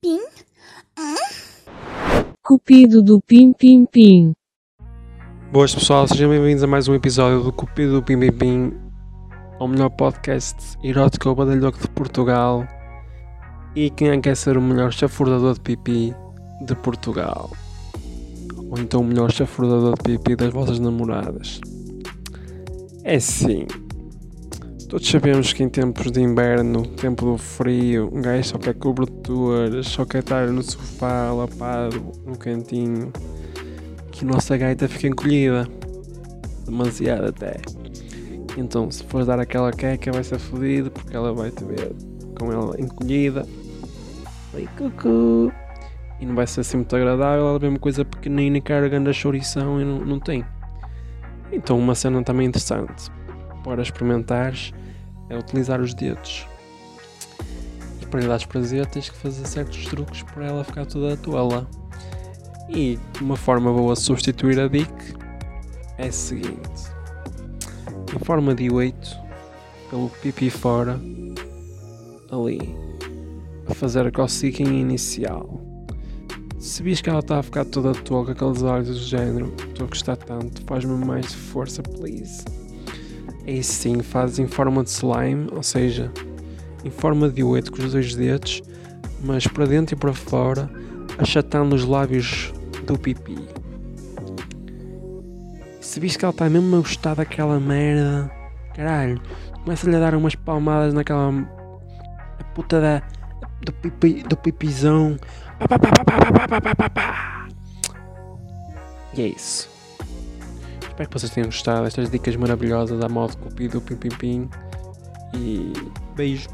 Pim? Cupido do Pim Pim Pim. Boas pessoal, sejam bem-vindos a mais um episódio do Cupido do Pim Pim Pim, o melhor podcast erótico ou badalhoco de Portugal e quem é quer ser o melhor chafurdador de pipi de Portugal. Ou então o melhor chafurdador de pipi das vossas namoradas. É sim, Todos sabemos que em tempos de inverno, tempo do frio, um gajo só quer coberturas, só quer estar no sofá, lapado, no cantinho, que a nossa gaita fica encolhida. Demasiado até. Então, se fores dar aquela queca, vai ser fodido porque ela vai te ver com ela encolhida. Oi, cucu. E não vai ser assim muito agradável. Ela vê uma coisa pequenina, carregando a chourição e não, não tem. Então, uma cena também interessante para experimentares é utilizar os dedos. E para lhe dar prazer tens que fazer certos truques para ela ficar toda tola. E uma forma boa de substituir a dick é a seguinte. Em forma de 8, pelo pipi fora, ali, a fazer a coceguinha inicial. Se vis que ela está a ficar toda tola com aqueles olhos do género, estou a gostar tanto, faz-me mais força, please. E sim, fazes em forma de slime, ou seja, em forma de oito com os dois dedos, mas para dentro e para fora, achatando os lábios do pipi. Se viste que ela está mesmo a gostar daquela merda, caralho, começa-lhe a dar umas palmadas naquela a puta da, do, pipi, do pipizão. Pá, pá, pá, pá, pá, pá, pá, pá, pá. E é isso. Espero que vocês tenham gostado destas dicas maravilhosas da modo cupido pim pim pim. E beijo.